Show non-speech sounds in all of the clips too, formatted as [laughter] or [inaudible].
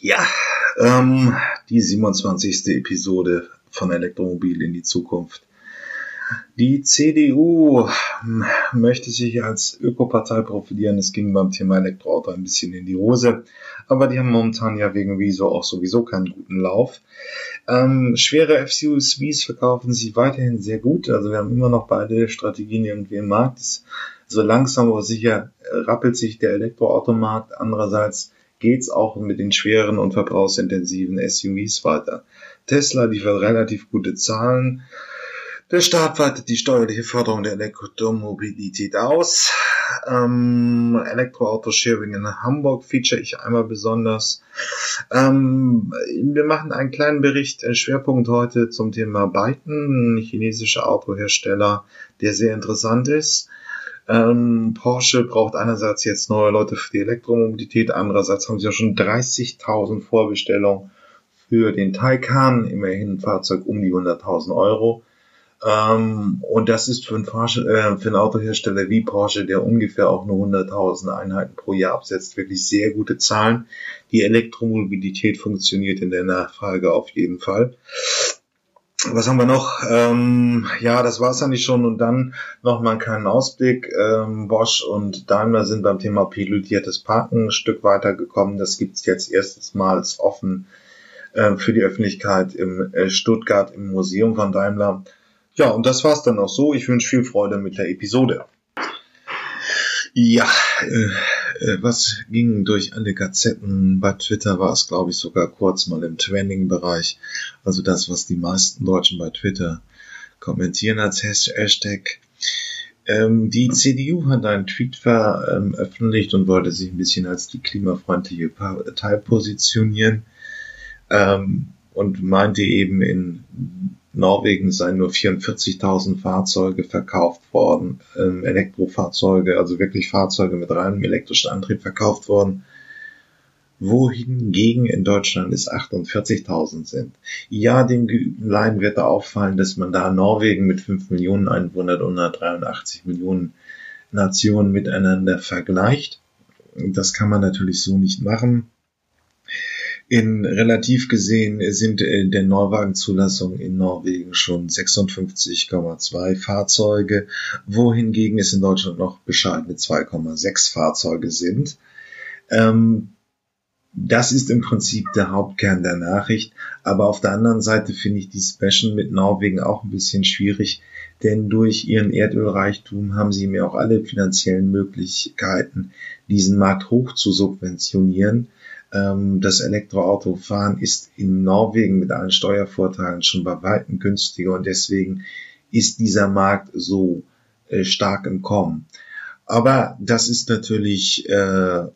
Ja, ähm, die 27. Episode von Elektromobil in die Zukunft. Die CDU hm, möchte sich als Ökopartei profilieren. Es ging beim Thema Elektroauto ein bisschen in die Hose. Aber die haben momentan ja wegen Wieso auch sowieso keinen guten Lauf. Ähm, schwere FCUSVs verkaufen sich weiterhin sehr gut. Also wir haben immer noch beide Strategien irgendwie im Markt. So langsam aber sicher rappelt sich der Elektroautomarkt. Andererseits geht's auch mit den schweren und verbrauchsintensiven SUVs weiter. Tesla liefert relativ gute Zahlen. Der Staat weitet die steuerliche Förderung der Elektromobilität aus. Ähm, Elektroauto-Sharing in Hamburg feature ich einmal besonders. Ähm, wir machen einen kleinen Bericht, äh, Schwerpunkt heute zum Thema Byton, ein chinesischer Autohersteller, der sehr interessant ist. Ähm, Porsche braucht einerseits jetzt neue Leute für die Elektromobilität, andererseits haben sie ja schon 30.000 Vorbestellungen für den Taycan, immerhin ein Fahrzeug um die 100.000 Euro. Ähm, und das ist für einen, äh, für einen Autohersteller wie Porsche, der ungefähr auch nur 100.000 Einheiten pro Jahr absetzt, wirklich sehr gute Zahlen. Die Elektromobilität funktioniert in der Nachfrage auf jeden Fall. Was haben wir noch? Ähm, ja, das war's eigentlich schon. Und dann noch mal einen kleinen Ausblick. Ähm, Bosch und Daimler sind beim Thema pilotiertes Parken ein Stück weitergekommen. Das gibt's jetzt erstmals offen äh, für die Öffentlichkeit im äh, Stuttgart im Museum von Daimler. Ja, und das war's dann auch so. Ich wünsche viel Freude mit der Episode. Ja, äh, was ging durch alle Gazetten? Bei Twitter war es, glaube ich, sogar kurz mal im Trending-Bereich. Also das, was die meisten Deutschen bei Twitter kommentieren als Hashtag. Ähm, die CDU hat einen Tweet veröffentlicht und wollte sich ein bisschen als die klimafreundliche Partei positionieren ähm, und meinte eben in Norwegen seien nur 44.000 Fahrzeuge verkauft worden, ähm, Elektrofahrzeuge, also wirklich Fahrzeuge mit reinem elektrischen Antrieb verkauft worden, wohingegen in Deutschland es 48.000 sind. Ja, dem Laien wird da auffallen, dass man da Norwegen mit 5 Millionen Einwohnern und 183 Millionen Nationen miteinander vergleicht. Das kann man natürlich so nicht machen. In relativ gesehen sind in der Neuwagenzulassung in Norwegen schon 56,2 Fahrzeuge, wohingegen es in Deutschland noch bescheidene 2,6 Fahrzeuge sind. Ähm, das ist im Prinzip der Hauptkern der Nachricht. Aber auf der anderen Seite finde ich die Special mit Norwegen auch ein bisschen schwierig, denn durch ihren Erdölreichtum haben sie mir auch alle finanziellen Möglichkeiten, diesen Markt hoch zu subventionieren. Ähm, das Elektroautofahren ist in Norwegen mit allen Steuervorteilen schon bei weitem günstiger und deswegen ist dieser Markt so äh, stark im Kommen. Aber das ist natürlich äh,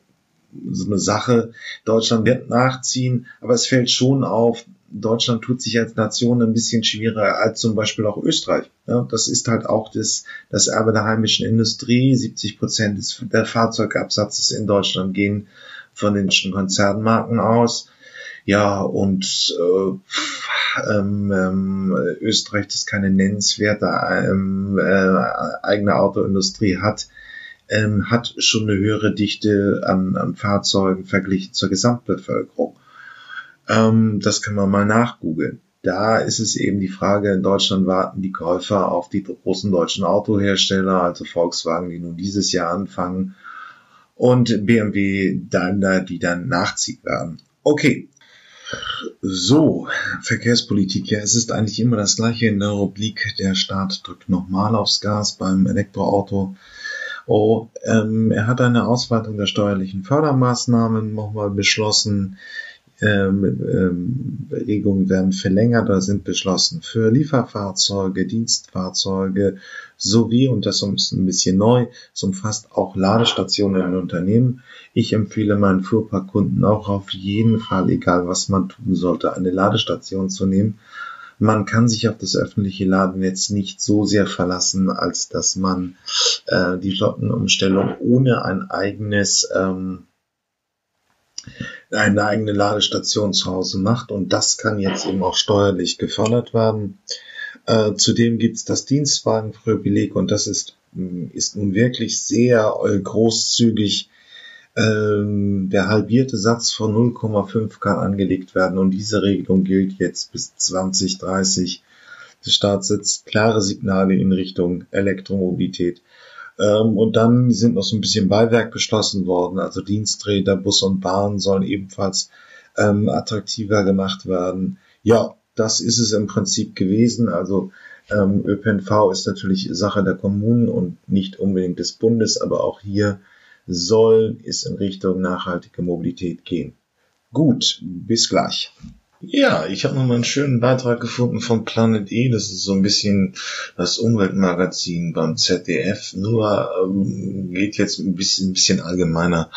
so eine Sache. Deutschland wird nachziehen, aber es fällt schon auf, Deutschland tut sich als Nation ein bisschen schwieriger als zum Beispiel auch Österreich. Ja, das ist halt auch das, das Erbe der heimischen Industrie. 70 Prozent des, der Fahrzeugabsatzes in Deutschland gehen von den Konzernmarken aus. Ja, und äh, ähm, ähm, Österreich, das keine nennenswerte ähm, äh, eigene Autoindustrie hat, ähm, hat schon eine höhere Dichte an, an Fahrzeugen verglichen zur Gesamtbevölkerung. Ähm, das kann man mal nachgoogeln. Da ist es eben die Frage, in Deutschland warten die Käufer auf die großen deutschen Autohersteller, also Volkswagen, die nun dieses Jahr anfangen und BMW Daimler, die dann nachziehen werden. Okay. So, Verkehrspolitik. Ja, es ist eigentlich immer das gleiche in der Rubrik. Der Staat drückt nochmal aufs Gas beim Elektroauto. Oh, ähm, er hat eine Ausweitung der steuerlichen Fördermaßnahmen nochmal beschlossen ähm, ähm, Regelungen werden verlängert oder sind beschlossen für Lieferfahrzeuge, Dienstfahrzeuge sowie, und das ist ein bisschen neu, es umfasst auch Ladestationen in Unternehmen. Ich empfehle meinen Fuhrparkkunden auch auf jeden Fall, egal was man tun sollte, eine Ladestation zu nehmen. Man kann sich auf das öffentliche Ladennetz nicht so sehr verlassen, als dass man äh, die Flottenumstellung ohne ein eigenes ähm, eine eigene Ladestation zu Hause macht und das kann jetzt eben auch steuerlich gefördert werden. Äh, zudem gibt es das Dienstwagenprivileg und das ist, mm, ist nun wirklich sehr äh, großzügig ähm, der halbierte Satz von 0,5 kann angelegt werden und diese Regelung gilt jetzt bis 2030. Der Staat setzt klare Signale in Richtung Elektromobilität. Ähm, und dann sind noch so ein bisschen Beiwerk beschlossen worden. Also Diensträder, Bus und Bahn sollen ebenfalls ähm, attraktiver gemacht werden. Ja, das ist es im Prinzip gewesen. Also ähm, ÖPNV ist natürlich Sache der Kommunen und nicht unbedingt des Bundes, aber auch hier soll es in Richtung nachhaltige Mobilität gehen. Gut, bis gleich. Ja, ich habe nochmal einen schönen Beitrag gefunden von Planet E. Das ist so ein bisschen das Umweltmagazin beim ZDF, nur ähm, geht jetzt ein bisschen, ein bisschen allgemeiner.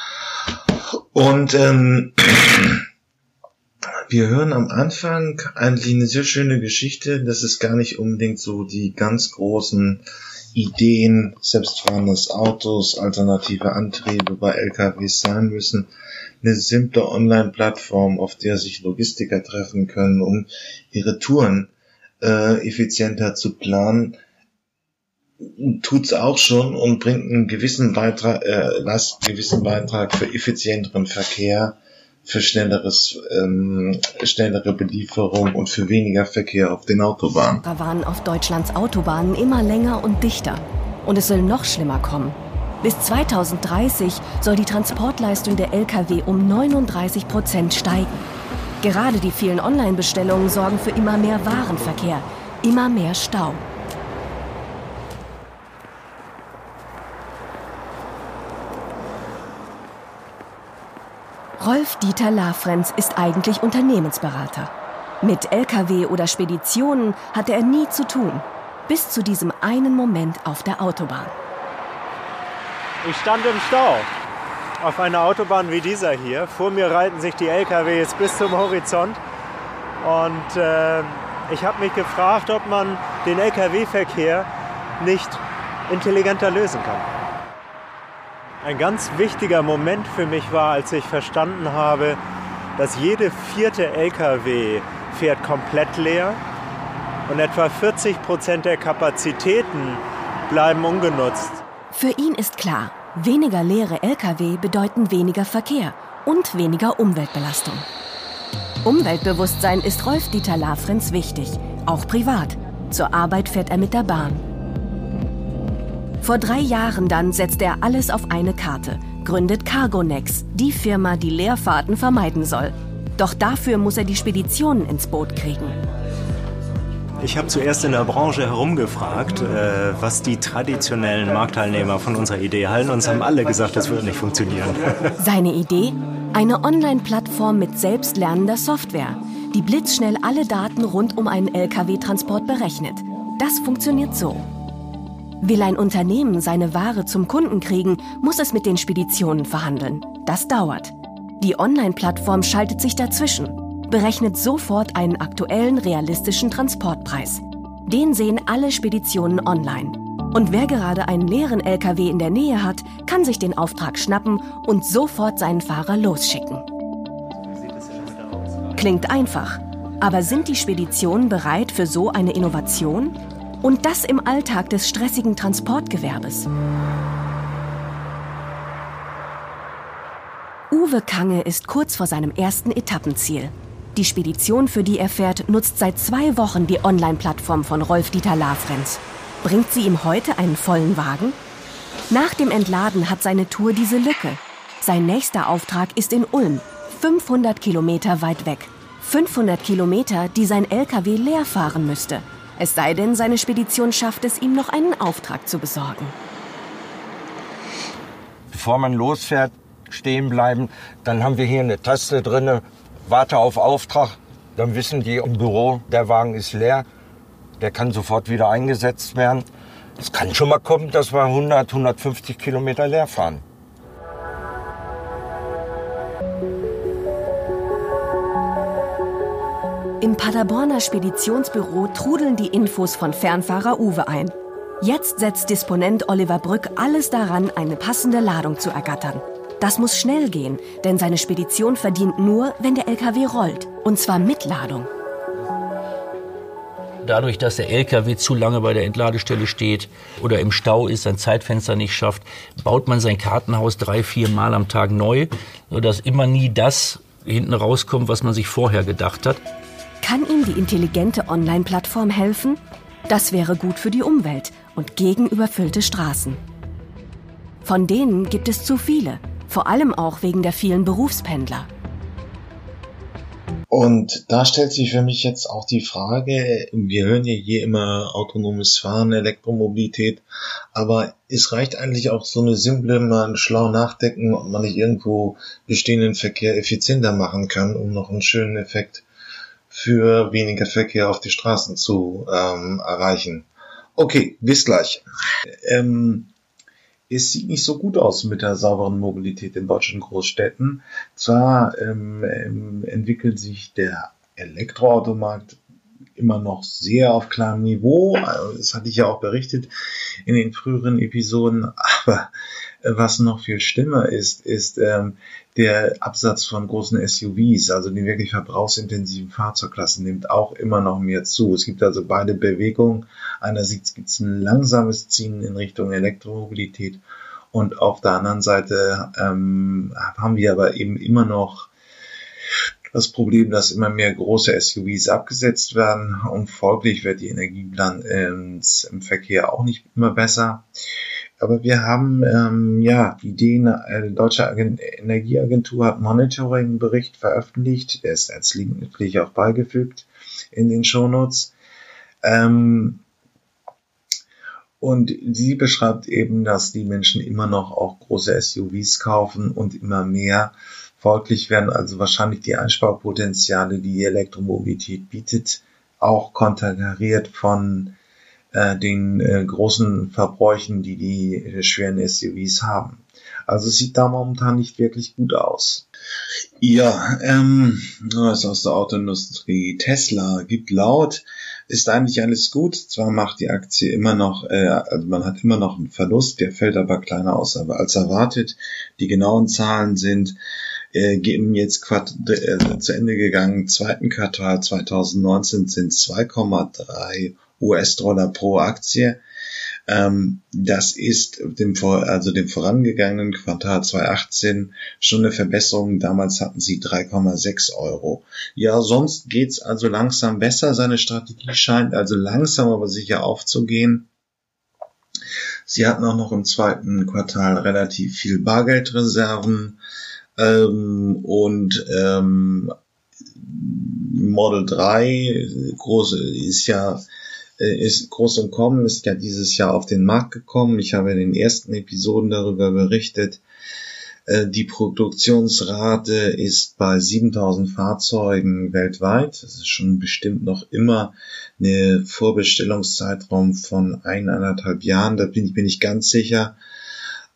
Und ähm, [clears throat] wir hören am Anfang eigentlich eine sehr schöne Geschichte. Das ist gar nicht unbedingt so die ganz großen Ideen, selbstfahrendes Autos, alternative Antriebe bei LKWs sein müssen, eine simple Online-Plattform, auf der sich Logistiker treffen können, um ihre Touren äh, effizienter zu planen, tut's auch schon und bringt einen gewissen Beitrag, äh, was, gewissen Beitrag für effizienteren Verkehr, für schnelleres, ähm, schnellere Belieferung und für weniger Verkehr auf den Autobahnen. waren auf Deutschlands Autobahnen immer länger und dichter. Und es soll noch schlimmer kommen. Bis 2030 soll die Transportleistung der Lkw um 39 Prozent steigen. Gerade die vielen Online-Bestellungen sorgen für immer mehr Warenverkehr, immer mehr Stau. Rolf-Dieter Lafrenz ist eigentlich Unternehmensberater. Mit Lkw oder Speditionen hatte er nie zu tun, bis zu diesem einen Moment auf der Autobahn. Ich stand im Stau auf einer Autobahn wie dieser hier. Vor mir reiten sich die LKWs bis zum Horizont. Und äh, ich habe mich gefragt, ob man den Lkw-Verkehr nicht intelligenter lösen kann. Ein ganz wichtiger Moment für mich war, als ich verstanden habe, dass jede vierte Lkw fährt komplett leer und etwa 40 Prozent der Kapazitäten bleiben ungenutzt. Für ihn ist klar, weniger leere Lkw bedeuten weniger Verkehr und weniger Umweltbelastung. Umweltbewusstsein ist Rolf-Dieter Lafrenz wichtig, auch privat. Zur Arbeit fährt er mit der Bahn. Vor drei Jahren dann setzt er alles auf eine Karte, gründet Cargonex, die Firma, die Leerfahrten vermeiden soll. Doch dafür muss er die Speditionen ins Boot kriegen. Ich habe zuerst in der Branche herumgefragt, äh, was die traditionellen Marktteilnehmer von unserer Idee halten und es haben alle gesagt, das wird nicht funktionieren. [laughs] Seine Idee? Eine Online-Plattform mit selbstlernender Software, die blitzschnell alle Daten rund um einen Lkw-Transport berechnet. Das funktioniert so. Will ein Unternehmen seine Ware zum Kunden kriegen, muss es mit den Speditionen verhandeln. Das dauert. Die Online-Plattform schaltet sich dazwischen berechnet sofort einen aktuellen realistischen Transportpreis. Den sehen alle Speditionen online. Und wer gerade einen leeren LKW in der Nähe hat, kann sich den Auftrag schnappen und sofort seinen Fahrer losschicken. Klingt einfach, aber sind die Speditionen bereit für so eine Innovation? Und das im Alltag des stressigen Transportgewerbes. Uwe Kange ist kurz vor seinem ersten Etappenziel. Die Spedition, für die er fährt, nutzt seit zwei Wochen die Online-Plattform von Rolf-Dieter Lafrenz. Bringt sie ihm heute einen vollen Wagen? Nach dem Entladen hat seine Tour diese Lücke. Sein nächster Auftrag ist in Ulm, 500 Kilometer weit weg. 500 Kilometer, die sein LKW leer fahren müsste. Es sei denn, seine Spedition schafft es ihm noch einen Auftrag zu besorgen. Bevor man losfährt, stehen bleiben. Dann haben wir hier eine Taste drinne, warte auf Auftrag, dann wissen die im Büro, der Wagen ist leer, der kann sofort wieder eingesetzt werden. Es kann schon mal kommen, dass wir 100, 150 Kilometer leer fahren. Im Paderborner Speditionsbüro trudeln die Infos von Fernfahrer Uwe ein. Jetzt setzt Disponent Oliver Brück alles daran, eine passende Ladung zu ergattern. Das muss schnell gehen, denn seine Spedition verdient nur, wenn der LKW rollt. Und zwar mit Ladung. dadurch, dass der LKW zu lange bei der Entladestelle steht oder im Stau ist, sein Zeitfenster nicht schafft, baut man sein Kartenhaus drei, vier Mal am Tag neu, sodass immer nie das hinten rauskommt, was man sich vorher gedacht hat. Kann ihm die intelligente Online-Plattform helfen? Das wäre gut für die Umwelt und gegen überfüllte Straßen. Von denen gibt es zu viele, vor allem auch wegen der vielen Berufspendler. Und da stellt sich für mich jetzt auch die Frage, wir hören ja hier immer autonomes Fahren, Elektromobilität, aber es reicht eigentlich auch so eine simple, mal schlau nachdenken, ob man nicht irgendwo bestehenden Verkehr effizienter machen kann, um noch einen schönen Effekt für weniger Verkehr auf die Straßen zu ähm, erreichen. Okay, bis gleich. Ähm, es sieht nicht so gut aus mit der sauberen Mobilität in deutschen Großstädten. Zwar ähm, ähm, entwickelt sich der Elektroautomarkt immer noch sehr auf kleinem Niveau. Das hatte ich ja auch berichtet in den früheren Episoden. [laughs] Aber äh, was noch viel schlimmer ist, ist ähm, der Absatz von großen SUVs, also die wirklich verbrauchsintensiven Fahrzeugklassen, nimmt auch immer noch mehr zu. Es gibt also beide Bewegungen. Einerseits gibt es ein langsames Ziehen in Richtung Elektromobilität und auf der anderen Seite ähm, haben wir aber eben immer noch das Problem, dass immer mehr große SUVs abgesetzt werden und folglich wird die Energiebilanz im Verkehr auch nicht immer besser. Aber wir haben ähm, ja die Ideen, äh, Deutsche Agent Energieagentur hat Monitoring-Bericht veröffentlicht, der ist als Link auch beigefügt in den Shownotes. Ähm, und sie beschreibt eben, dass die Menschen immer noch auch große SUVs kaufen und immer mehr Folglich werden also wahrscheinlich die Einsparpotenziale, die die Elektromobilität bietet, auch konterkariert von äh, den äh, großen Verbräuchen, die die äh, schweren SUVs haben. Also es sieht da momentan nicht wirklich gut aus. Ja, ähm, was aus der Autoindustrie. Tesla gibt laut, ist eigentlich alles gut. Zwar macht die Aktie immer noch, äh, also man hat immer noch einen Verlust, der fällt aber kleiner aus als erwartet. Die genauen Zahlen sind äh, jetzt Quart äh, zu Ende gegangen. Zweiten Quartal 2019 sind 2,3 US-Dollar pro Aktie. Ähm, das ist dem, also dem vorangegangenen Quartal 2018 schon eine Verbesserung. Damals hatten sie 3,6 Euro. Ja, sonst geht's also langsam besser. Seine Strategie scheint also langsam aber sicher aufzugehen. Sie hatten auch noch im zweiten Quartal relativ viel Bargeldreserven. Ähm, und ähm, Model 3 groß ist ja ist groß und kommen, ist ja dieses Jahr auf den Markt gekommen. Ich habe in den ersten Episoden darüber berichtet. Äh, die Produktionsrate ist bei 7000 Fahrzeugen weltweit. Das ist schon bestimmt noch immer eine Vorbestellungszeitraum von eineinhalb Jahren. Da bin ich mir nicht ganz sicher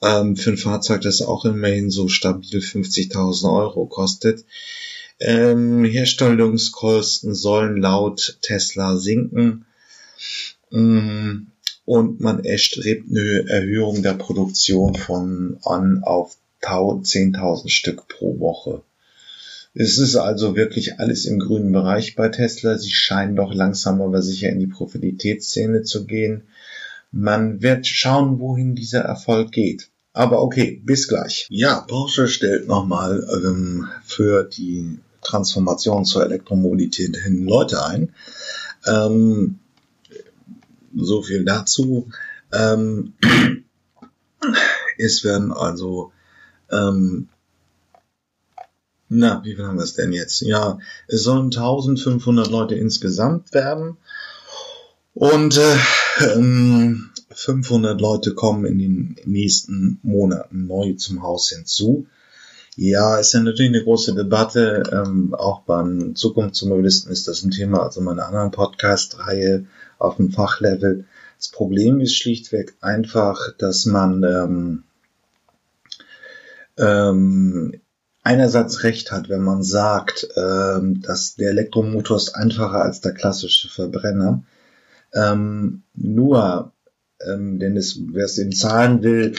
ähm, für ein Fahrzeug, das auch immerhin so stabil 50.000 Euro kostet. Ähm, Herstellungskosten sollen laut Tesla sinken und man erstrebt eine Erhöhung der Produktion von an auf 10.000 Stück pro Woche. Es ist also wirklich alles im grünen Bereich bei Tesla. Sie scheinen doch langsam aber sicher in die Profilitätsszene zu gehen. Man wird schauen, wohin dieser Erfolg geht. Aber okay, bis gleich. Ja, Porsche stellt nochmal ähm, für die Transformation zur Elektromobilität hin Leute ein. Ähm, so viel dazu. Ähm, [clears throat] es werden also, ähm, na, wie viel haben wir es denn jetzt? Ja, es sollen 1500 Leute insgesamt werden. Und äh, ähm, 500 Leute kommen in den nächsten Monaten neu zum Haus hinzu. Ja, ist ja natürlich eine große Debatte. Ähm, auch beim Zukunftsmobilisten ist das ein Thema, also meiner anderen Podcast-Reihe auf dem Fachlevel. Das Problem ist schlichtweg einfach, dass man ähm, ähm, einerseits recht hat, wenn man sagt, ähm, dass der Elektromotor ist einfacher als der klassische Verbrenner. Ähm, nur, ähm, denn es, wer es in Zahlen will,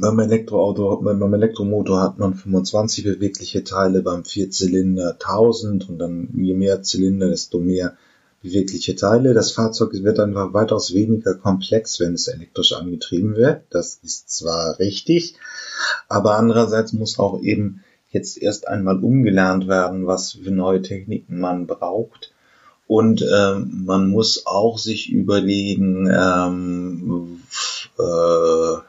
beim Elektroauto, beim Elektromotor hat man 25 bewegliche Teile, beim Vierzylinder 1000 und dann je mehr Zylinder, desto mehr bewegliche Teile. Das Fahrzeug wird einfach weitaus weniger komplex, wenn es elektrisch angetrieben wird. Das ist zwar richtig, aber andererseits muss auch eben jetzt erst einmal umgelernt werden, was für neue Techniken man braucht. Und ähm, man muss auch sich überlegen, ähm, äh,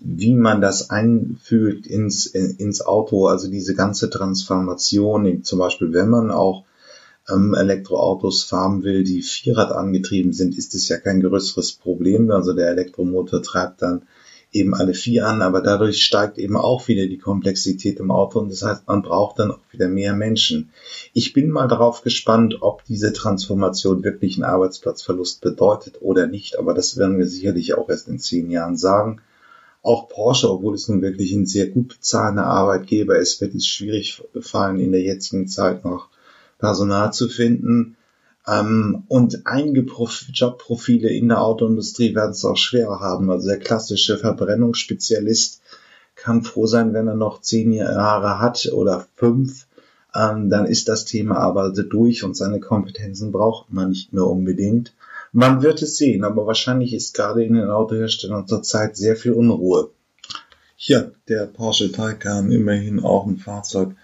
wie man das einfügt ins, ins Auto, also diese ganze Transformation, zum Beispiel wenn man auch ähm, Elektroautos fahren will, die Vierrad angetrieben sind, ist es ja kein größeres Problem. Also der Elektromotor treibt dann eben alle vier an, aber dadurch steigt eben auch wieder die Komplexität im Auto und das heißt, man braucht dann auch wieder mehr Menschen. Ich bin mal darauf gespannt, ob diese Transformation wirklich einen Arbeitsplatzverlust bedeutet oder nicht, aber das werden wir sicherlich auch erst in zehn Jahren sagen. Auch Porsche, obwohl es nun wirklich ein sehr gut bezahlender Arbeitgeber ist, wird es schwierig fallen, in der jetzigen Zeit noch Personal zu finden. Ähm, und einige Prof Jobprofile in der Autoindustrie werden es auch schwerer haben. Also der klassische Verbrennungsspezialist kann froh sein, wenn er noch zehn Jahre hat oder fünf. Ähm, dann ist das Thema aber also durch und seine Kompetenzen braucht man nicht mehr unbedingt. Man wird es sehen, aber wahrscheinlich ist gerade in den Autoherstellern zurzeit sehr viel Unruhe. Hier, der Porsche Taycan, immerhin auch ein Fahrzeug,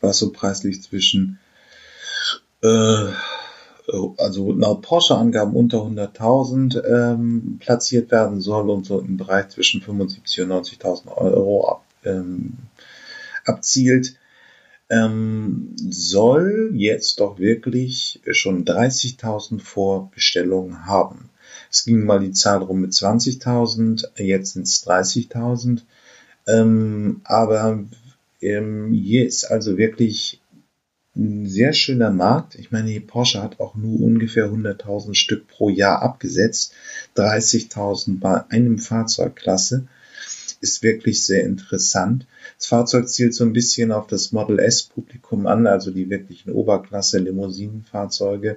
was so preislich zwischen äh, also laut Porsche-Angaben unter 100.000 ähm, platziert werden soll und so im Bereich zwischen 75 und 90.000 Euro ab, ähm, abzielt, ähm, soll jetzt doch wirklich schon 30.000 Vorbestellungen haben. Es ging mal die Zahl rum mit 20.000, jetzt sind es 30.000. Ähm, aber ähm, hier ist also wirklich ein sehr schöner Markt. Ich meine, Porsche hat auch nur ungefähr 100.000 Stück pro Jahr abgesetzt. 30.000 bei einem Fahrzeugklasse ist wirklich sehr interessant. Das Fahrzeug zielt so ein bisschen auf das Model S Publikum an, also die wirklichen Oberklasse Limousinenfahrzeuge.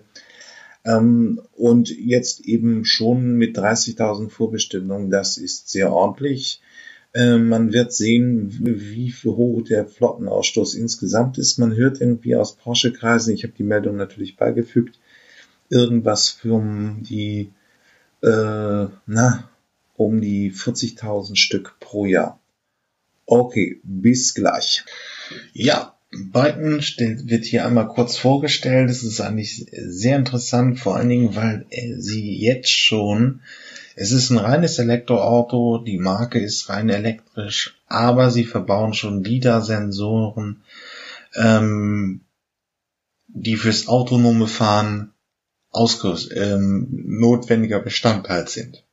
Ähm, und jetzt eben schon mit 30.000 Vorbestimmungen, das ist sehr ordentlich. Ähm, man wird sehen, wie hoch der Flottenausstoß insgesamt ist. Man hört irgendwie aus Porsche-Kreisen, ich habe die Meldung natürlich beigefügt, irgendwas für um die, äh, na, um die 40.000 Stück pro Jahr. Okay, bis gleich. Ja, Biden wird hier einmal kurz vorgestellt. Das ist eigentlich sehr interessant, vor allen Dingen, weil sie jetzt schon es ist ein reines Elektroauto, die Marke ist rein elektrisch, aber sie verbauen schon LIDAR-Sensoren, ähm, die fürs autonome Fahren ähm, notwendiger Bestandteil sind.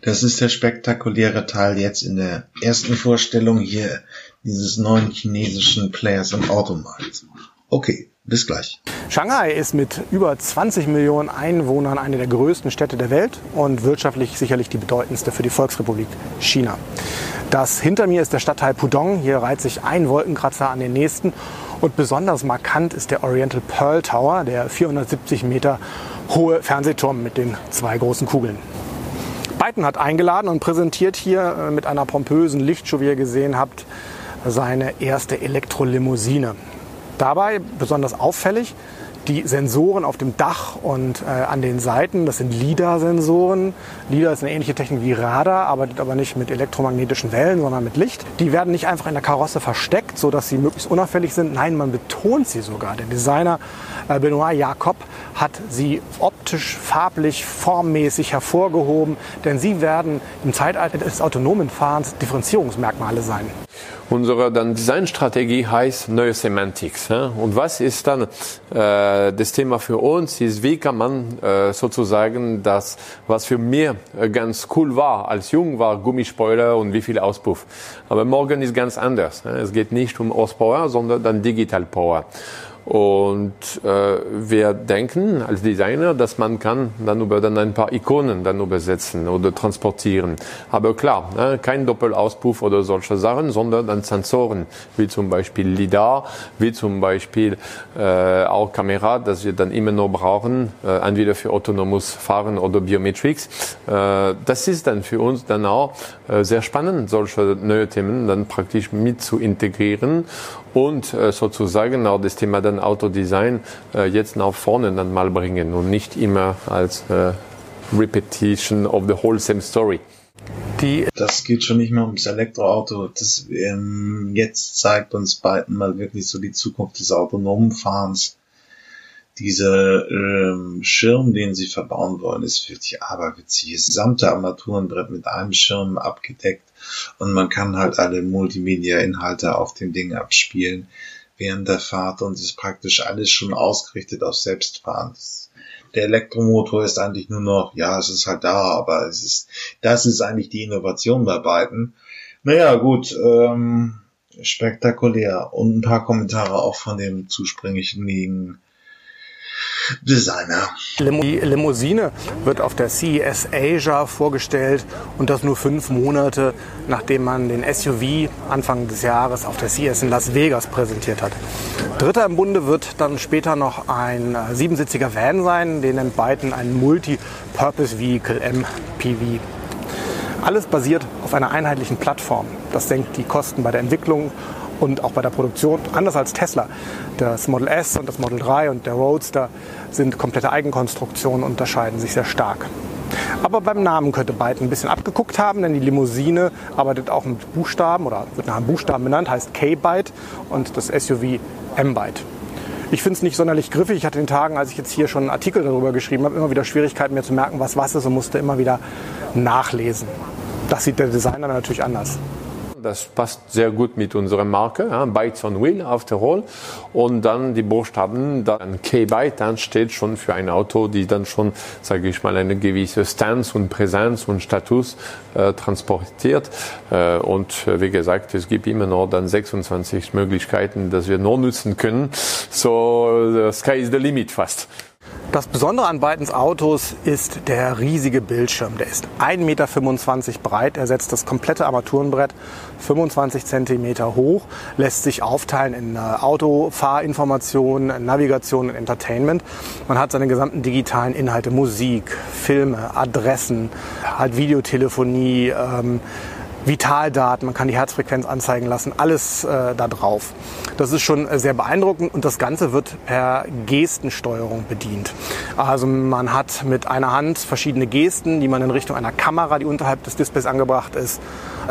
Das ist der spektakuläre Teil jetzt in der ersten Vorstellung hier dieses neuen chinesischen Players im Automarkt. Okay, bis gleich. Shanghai ist mit über 20 Millionen Einwohnern eine der größten Städte der Welt und wirtschaftlich sicherlich die bedeutendste für die Volksrepublik China. Das hinter mir ist der Stadtteil Pudong. Hier reiht sich ein Wolkenkratzer an den nächsten. Und besonders markant ist der Oriental Pearl Tower, der 470 Meter hohe Fernsehturm mit den zwei großen Kugeln. Biden hat eingeladen und präsentiert hier äh, mit einer pompösen Lichtshow, wie ihr gesehen habt, seine erste Elektrolimousine. Dabei besonders auffällig die Sensoren auf dem Dach und äh, an den Seiten, das sind LIDAR-Sensoren. LIDAR ist eine ähnliche Technik wie Radar, arbeitet aber nicht mit elektromagnetischen Wellen, sondern mit Licht. Die werden nicht einfach in der Karosse versteckt, sodass sie möglichst unauffällig sind. Nein, man betont sie sogar. Der Designer äh, Benoit Jacob hat sie optisch, farblich, formmäßig hervorgehoben, denn sie werden im Zeitalter des autonomen Fahrens Differenzierungsmerkmale sein. Unsere dann Designstrategie heißt neue Semantics. Und was ist dann äh, das Thema für uns? Ist, wie kann man äh, sozusagen das, was für mir äh, ganz cool war, als jung war, Gummispoiler und wie viel Auspuff. Aber morgen ist ganz anders. Es geht nicht um Horsepower, sondern dann Digital Power. Und äh, wir denken als Designer, dass man kann dann über dann ein paar Ikonen dann übersetzen oder transportieren. Aber klar, ne, kein Doppelauspuff oder solche Sachen, sondern dann Sensoren, wie zum Beispiel LIDAR, wie zum Beispiel äh, auch Kamera, das wir dann immer noch brauchen, äh, entweder für autonomes Fahren oder Biometrics. Äh, das ist dann für uns dann auch äh, sehr spannend, solche neue Themen dann praktisch mit zu integrieren und äh, sozusagen auch das Thema dann Autodesign äh, jetzt nach vorne dann mal bringen und nicht immer als äh, Repetition of the whole same story. Die das geht schon nicht mehr ums Elektroauto. Das ähm, jetzt zeigt uns beiden mal wirklich so die Zukunft des autonomen Fahrens. Dieser ähm, Schirm, den sie verbauen wollen, ist wirklich aberwitzig. Das gesamte Armaturenbrett mit einem Schirm abgedeckt und man kann halt alle Multimedia-Inhalte auf dem Ding abspielen während der Fahrt und ist praktisch alles schon ausgerichtet auf Selbstfahren. Der Elektromotor ist eigentlich nur noch, ja, es ist halt da, aber es ist, das ist eigentlich die Innovation bei beiden. Naja, gut, ähm, spektakulär und ein paar Kommentare auch von dem zuspringlichen Designer. Die Limousine wird auf der CES Asia vorgestellt und das nur fünf Monate, nachdem man den SUV Anfang des Jahres auf der CES in Las Vegas präsentiert hat. Dritter im Bunde wird dann später noch ein siebensitziger Van sein, den nennt Byton ein Multi-Purpose Vehicle MPV. Alles basiert auf einer einheitlichen Plattform. Das senkt die Kosten bei der Entwicklung und auch bei der Produktion. Anders als Tesla. Das Model S und das Model 3 und der Roadster sind komplette Eigenkonstruktionen und unterscheiden sich sehr stark. Aber beim Namen könnte Byte ein bisschen abgeguckt haben, denn die Limousine arbeitet auch mit Buchstaben oder wird nach einem Buchstaben benannt, heißt K-Byte und das SUV M-Byte. Ich finde es nicht sonderlich griffig. Ich hatte in den Tagen, als ich jetzt hier schon einen Artikel darüber geschrieben habe, immer wieder Schwierigkeiten, mir zu merken, was was ist und musste immer wieder nachlesen. Das sieht der Designer natürlich anders. Das passt sehr gut mit unserer Marke, ja, Bytes on Wheel after all. Und dann die Buchstaben, dann K-Byte, dann steht schon für ein Auto, die dann schon, sage ich mal, eine gewisse Stance und Präsenz und Status äh, transportiert. Äh, und äh, wie gesagt, es gibt immer noch dann 26 Möglichkeiten, dass wir nur nutzen können. So, the sky is the limit fast. Das Besondere an Bytens Autos ist der riesige Bildschirm. Der ist 1,25 Meter breit, er setzt das komplette Armaturenbrett 25 Zentimeter hoch, lässt sich aufteilen in äh, Autofahrinformation, Navigation und Entertainment. Man hat seine gesamten digitalen Inhalte, Musik, Filme, Adressen, halt Videotelefonie, ähm, Vitaldaten, man kann die Herzfrequenz anzeigen lassen, alles äh, da drauf. Das ist schon sehr beeindruckend und das Ganze wird per Gestensteuerung bedient. Also man hat mit einer Hand verschiedene Gesten, die man in Richtung einer Kamera, die unterhalb des Displays angebracht ist,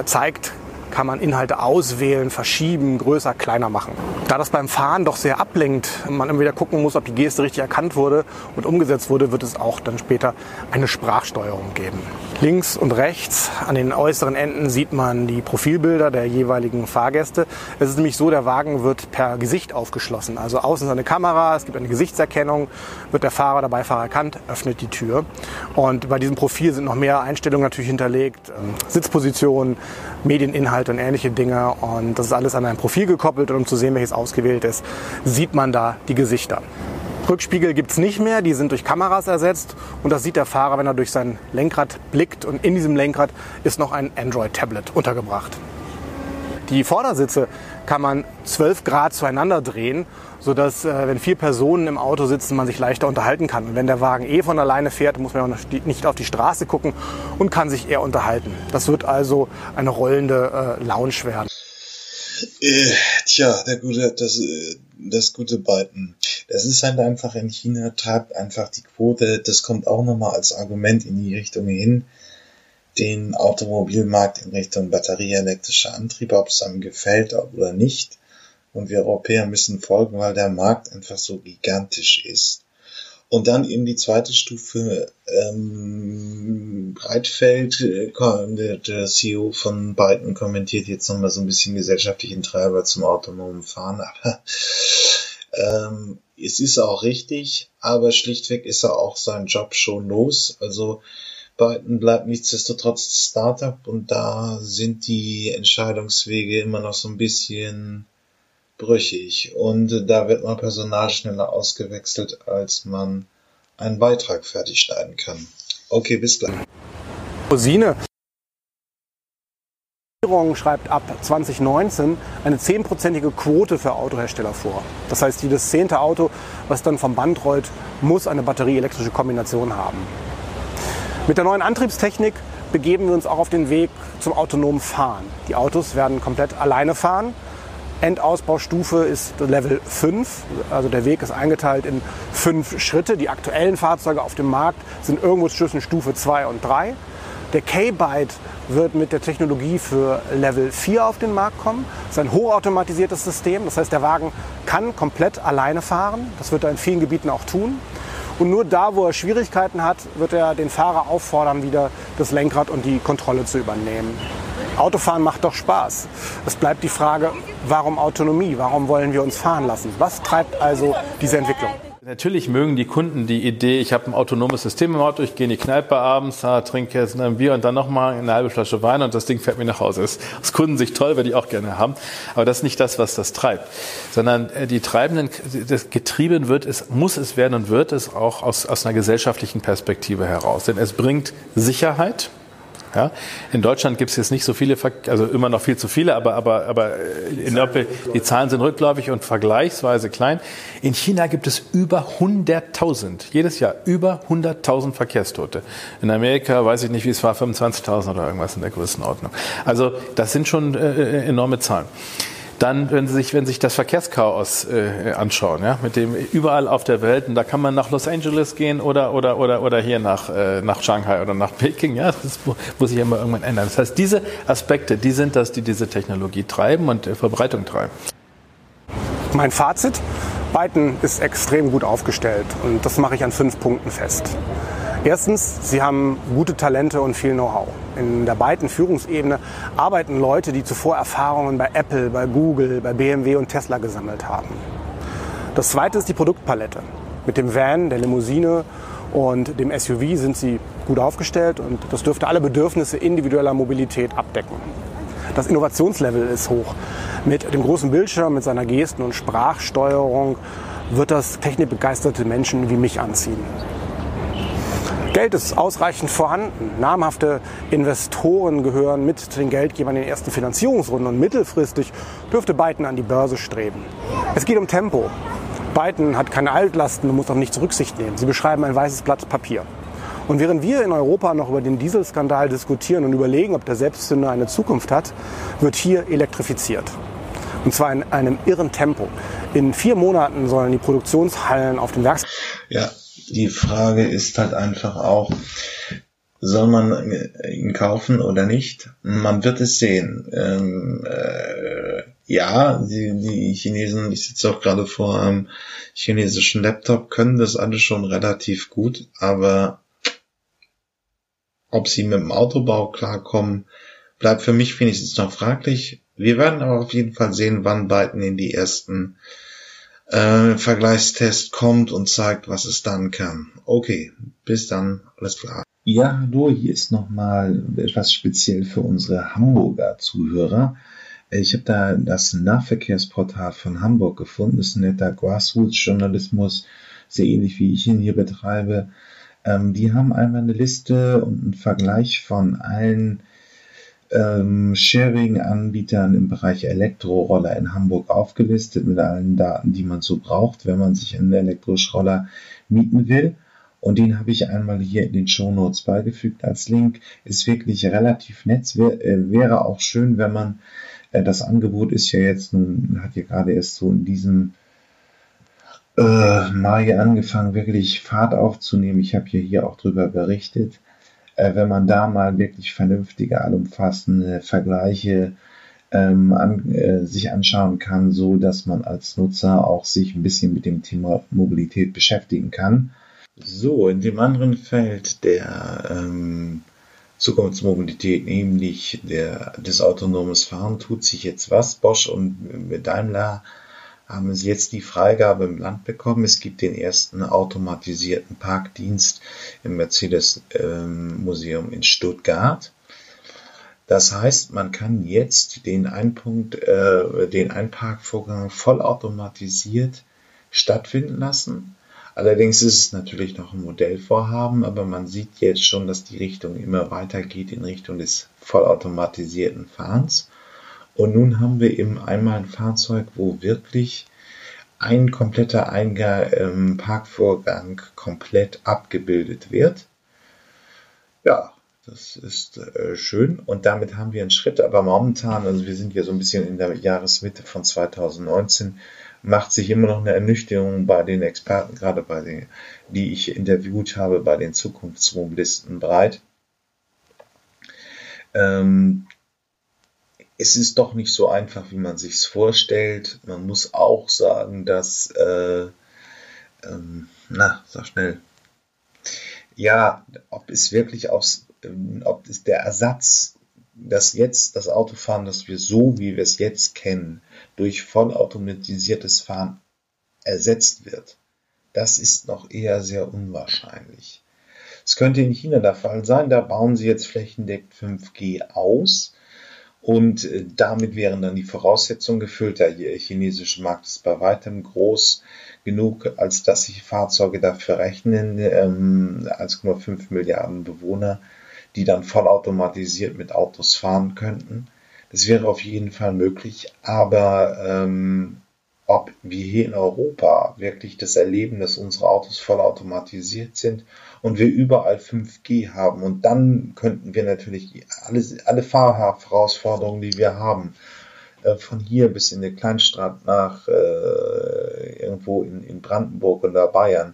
zeigt, kann man Inhalte auswählen, verschieben, größer, kleiner machen. Da das beim Fahren doch sehr ablenkt, man immer wieder gucken muss, ob die Geste richtig erkannt wurde und umgesetzt wurde, wird es auch dann später eine Sprachsteuerung geben. Links und rechts an den äußeren Enden sieht man die Profilbilder der jeweiligen Fahrgäste. Es ist nämlich so, der Wagen wird per Gesicht aufgeschlossen. Also außen ist eine Kamera, es gibt eine Gesichtserkennung, wird der Fahrer, der Beifahrer erkannt, öffnet die Tür. Und bei diesem Profil sind noch mehr Einstellungen natürlich hinterlegt. Ähm, Sitzposition, Medieninhalte und ähnliche Dinge. Und das ist alles an ein Profil gekoppelt und um zu sehen, welches ausgewählt ist, sieht man da die Gesichter. Rückspiegel gibt es nicht mehr, die sind durch Kameras ersetzt und das sieht der Fahrer, wenn er durch sein Lenkrad blickt und in diesem Lenkrad ist noch ein Android-Tablet untergebracht. Die Vordersitze kann man 12 Grad zueinander drehen, sodass, äh, wenn vier Personen im Auto sitzen, man sich leichter unterhalten kann. Und wenn der Wagen eh von alleine fährt, muss man nicht auf die Straße gucken und kann sich eher unterhalten. Das wird also eine rollende äh, Lounge werden. Äh, tja, der gute, das, äh, das gute Biden. Das ist halt einfach in China treibt einfach die Quote. Das kommt auch nochmal als Argument in die Richtung hin den Automobilmarkt in Richtung batterieelektrischer Antriebe, ob es einem gefällt oder nicht. Und wir Europäer müssen folgen, weil der Markt einfach so gigantisch ist. Und dann eben die zweite Stufe, ähm, Breitfeld, äh, der, CEO von Byton kommentiert jetzt nochmal so ein bisschen gesellschaftlichen Treiber zum autonomen Fahren, [laughs] aber ähm, es ist auch richtig, aber schlichtweg ist er auch seinen Job schon los. Also Byton bleibt nichtsdestotrotz Startup und da sind die Entscheidungswege immer noch so ein bisschen brüchig und da wird man Personal schneller ausgewechselt, als man einen Beitrag fertig schneiden kann. Okay, bis gleich. Rosine schreibt ab 2019 eine zehnprozentige Quote für Autohersteller vor. Das heißt, jedes zehnte Auto, was dann vom Band rollt, muss eine batterieelektrische Kombination haben. Mit der neuen Antriebstechnik begeben wir uns auch auf den Weg zum autonomen Fahren. Die Autos werden komplett alleine fahren. Endausbaustufe ist Level 5. Also der Weg ist eingeteilt in fünf Schritte. Die aktuellen Fahrzeuge auf dem Markt sind irgendwo zwischen Stufe 2 und 3. Der K-Byte wird mit der Technologie für Level 4 auf den Markt kommen. Das ist ein hochautomatisiertes System. Das heißt, der Wagen kann komplett alleine fahren. Das wird er in vielen Gebieten auch tun. Und nur da, wo er Schwierigkeiten hat, wird er den Fahrer auffordern, wieder das Lenkrad und die Kontrolle zu übernehmen. Autofahren macht doch Spaß. Es bleibt die Frage, warum Autonomie? Warum wollen wir uns fahren lassen? Was treibt also diese Entwicklung? Natürlich mögen die Kunden die Idee, ich habe ein autonomes System im Auto, ich gehe in die Kneipe abends, trinke jetzt ein Bier und dann nochmal eine halbe Flasche Wein und das Ding fährt mir nach Hause. Das ist aus Kundensicht toll, würde ich auch gerne haben. Aber das ist nicht das, was das treibt. Sondern äh, die Treibenden, das getrieben wird, es muss es werden und wird es auch aus, aus einer gesellschaftlichen Perspektive heraus. Denn es bringt Sicherheit, ja? In Deutschland gibt es jetzt nicht so viele, also immer noch viel zu viele, aber, aber, aber in der, die Zahlen sind rückläufig und vergleichsweise klein. In China gibt es über 100.000, jedes Jahr über 100.000 Verkehrstote. In Amerika weiß ich nicht, wie es war, 25.000 oder irgendwas in der Größenordnung. Also das sind schon äh, äh enorme Zahlen. Dann, wenn Sie sich, wenn Sie sich das Verkehrschaos äh, anschauen, ja, mit dem überall auf der Welt, und da kann man nach Los Angeles gehen oder, oder, oder, oder hier nach, äh, nach Shanghai oder nach Peking, ja, das muss sich immer irgendwann ändern. Das heißt, diese Aspekte, die sind das, die diese Technologie treiben und äh, Verbreitung treiben. Mein Fazit, Byton ist extrem gut aufgestellt und das mache ich an fünf Punkten fest. Erstens, sie haben gute Talente und viel Know-how. In der beiden Führungsebene arbeiten Leute, die zuvor Erfahrungen bei Apple, bei Google, bei BMW und Tesla gesammelt haben. Das zweite ist die Produktpalette. Mit dem Van, der Limousine und dem SUV sind sie gut aufgestellt und das dürfte alle Bedürfnisse individueller Mobilität abdecken. Das Innovationslevel ist hoch. Mit dem großen Bildschirm, mit seiner Gesten- und Sprachsteuerung wird das technikbegeisterte Menschen wie mich anziehen. Geld ist ausreichend vorhanden. Namhafte Investoren gehören mit zu den Geldgebern in den ersten Finanzierungsrunden und mittelfristig dürfte Biden an die Börse streben. Es geht um Tempo. Biden hat keine Altlasten und muss auf nichts Rücksicht nehmen. Sie beschreiben ein weißes Blatt Papier. Und während wir in Europa noch über den Dieselskandal diskutieren und überlegen, ob der Selbstzünder eine Zukunft hat, wird hier elektrifiziert. Und zwar in einem irren Tempo. In vier Monaten sollen die Produktionshallen auf den Werks... Ja, die Frage ist halt einfach auch, soll man ihn kaufen oder nicht? Man wird es sehen. Ähm, äh, ja, die, die Chinesen, ich sitze auch gerade vor einem chinesischen Laptop, können das alles schon relativ gut, aber ob sie mit dem Autobau klarkommen, bleibt für mich wenigstens noch fraglich. Wir werden aber auf jeden Fall sehen, wann Biden in die ersten äh, Vergleichstest kommt und zeigt, was es dann kann. Okay, bis dann, alles klar. Ja, hallo, hier ist nochmal etwas speziell für unsere Hamburger Zuhörer. Ich habe da das Nahverkehrsportal von Hamburg gefunden. Das ist ein netter Grassroots-Journalismus, sehr ähnlich wie ich ihn hier betreibe. Ähm, die haben einmal eine Liste und einen Vergleich von allen ähm, Sharing-Anbietern im Bereich Elektroroller in Hamburg aufgelistet mit allen Daten, die man so braucht, wenn man sich einen Elektroschroller mieten will. Und den habe ich einmal hier in den Show Notes beigefügt als Link. Ist wirklich relativ nett. Äh, wäre auch schön, wenn man äh, das Angebot ist ja jetzt nun, hat ja gerade erst so in diesem äh, Mai angefangen, wirklich Fahrt aufzunehmen. Ich habe ja hier auch drüber berichtet äh, wenn man da mal wirklich vernünftige, allumfassende Vergleiche ähm, an, äh, sich anschauen kann, so dass man als Nutzer auch sich ein bisschen mit dem Thema Mobilität beschäftigen kann. So, in dem anderen Feld der ähm, Zukunftsmobilität, nämlich der, des autonomes Fahren, tut sich jetzt was. Bosch und Daimler haben sie jetzt die Freigabe im Land bekommen. Es gibt den ersten automatisierten Parkdienst im Mercedes ähm, Museum in Stuttgart. Das heißt, man kann jetzt den, Einpunkt, äh, den Einparkvorgang vollautomatisiert stattfinden lassen. Allerdings ist es natürlich noch ein Modellvorhaben, aber man sieht jetzt schon, dass die Richtung immer weiter geht in Richtung des vollautomatisierten Fahrens. Und nun haben wir eben einmal ein Fahrzeug, wo wirklich ein kompletter Eingang, ähm, Parkvorgang komplett abgebildet wird. Ja, Das ist äh, schön und damit haben wir einen Schritt, aber momentan, also wir sind ja so ein bisschen in der Jahresmitte von 2019, macht sich immer noch eine Ernüchterung bei den Experten, gerade bei den, die ich interviewt habe, bei den Zukunftsmobilisten breit. Ähm, es ist doch nicht so einfach, wie man sich vorstellt. Man muss auch sagen, dass, äh, ähm, na, sag schnell, ja, ob es wirklich aus, ähm, ob es der Ersatz, dass jetzt das Autofahren, das wir so, wie wir es jetzt kennen, durch vollautomatisiertes Fahren ersetzt wird, das ist noch eher sehr unwahrscheinlich. Es könnte in China der Fall sein, da bauen sie jetzt flächendeckend 5G aus und äh, damit wären dann die Voraussetzungen gefüllt. Der chinesische Markt ist bei weitem groß genug, als dass sich Fahrzeuge dafür rechnen, 1,5 ähm, Milliarden Bewohner, die dann vollautomatisiert mit Autos fahren könnten. Das wäre auf jeden Fall möglich, aber ähm, ob wir hier in Europa wirklich das erleben, dass unsere Autos vollautomatisiert sind und wir überall 5G haben und dann könnten wir natürlich alle, alle Fahrherausforderungen, die wir haben, äh, von hier bis in die Kleinstadt nach äh, irgendwo in, in Brandenburg oder Bayern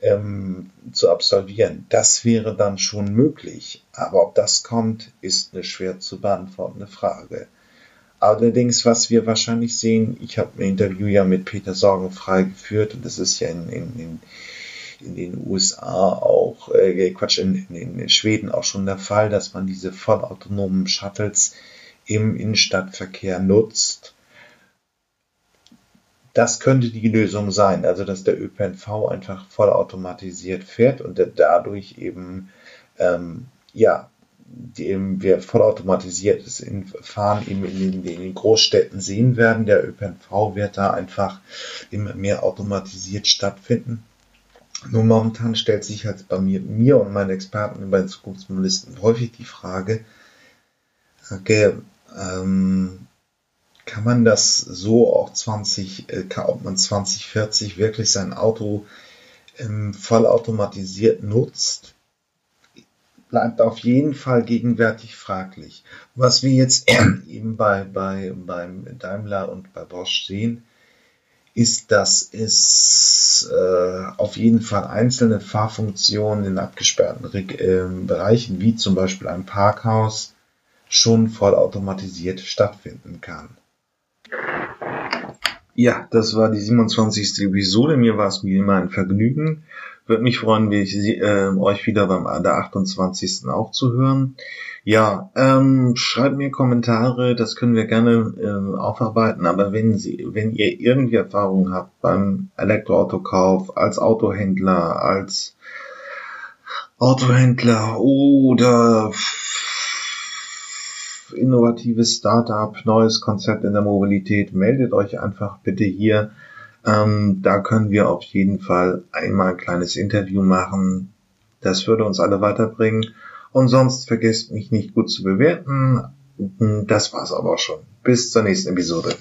ähm, zu absolvieren. Das wäre dann schon möglich. Aber ob das kommt, ist eine schwer zu beantwortende Frage. Allerdings, was wir wahrscheinlich sehen, ich habe ein Interview ja mit Peter Sorgenfrei geführt und das ist ja in, in, in, in den USA auch, äh, Quatsch, in, in Schweden auch schon der Fall, dass man diese vollautonomen Shuttles im Innenstadtverkehr nutzt. Das könnte die Lösung sein, also dass der ÖPNV einfach vollautomatisiert fährt und dadurch eben ähm, ja dem wir vollautomatisiertes Fahren eben in den, Großstädten sehen werden. Der ÖPNV wird da einfach immer mehr automatisiert stattfinden. Nur momentan stellt sich halt bei mir, mir und meinen Experten bei den Zukunftsmobilisten häufig die Frage, okay, ähm, kann man das so auch 20, äh, ob man 2040 wirklich sein Auto ähm, vollautomatisiert nutzt, bleibt auf jeden Fall gegenwärtig fraglich. Was wir jetzt [clears throat] eben bei, bei, beim Daimler und bei Bosch sehen, ist, dass es äh, auf jeden Fall einzelne Fahrfunktionen in abgesperrten äh, Bereichen, wie zum Beispiel ein Parkhaus, schon vollautomatisiert stattfinden kann. Ja, das war die 27. Episode. Mir war es wie immer ein Vergnügen. Würde mich freuen, wie ich äh, euch wieder beim der 28. auch zu hören. Ja, ähm, schreibt mir Kommentare, das können wir gerne äh, aufarbeiten, aber wenn Sie, wenn ihr irgendwie Erfahrungen habt beim Elektroautokauf, als Autohändler, als Autohändler oder innovatives Startup, neues Konzept in der Mobilität, meldet euch einfach bitte hier. Ähm, da können wir auf jeden Fall einmal ein kleines Interview machen. Das würde uns alle weiterbringen. Und sonst vergesst mich nicht gut zu bewerten. Das war's aber schon. Bis zur nächsten Episode.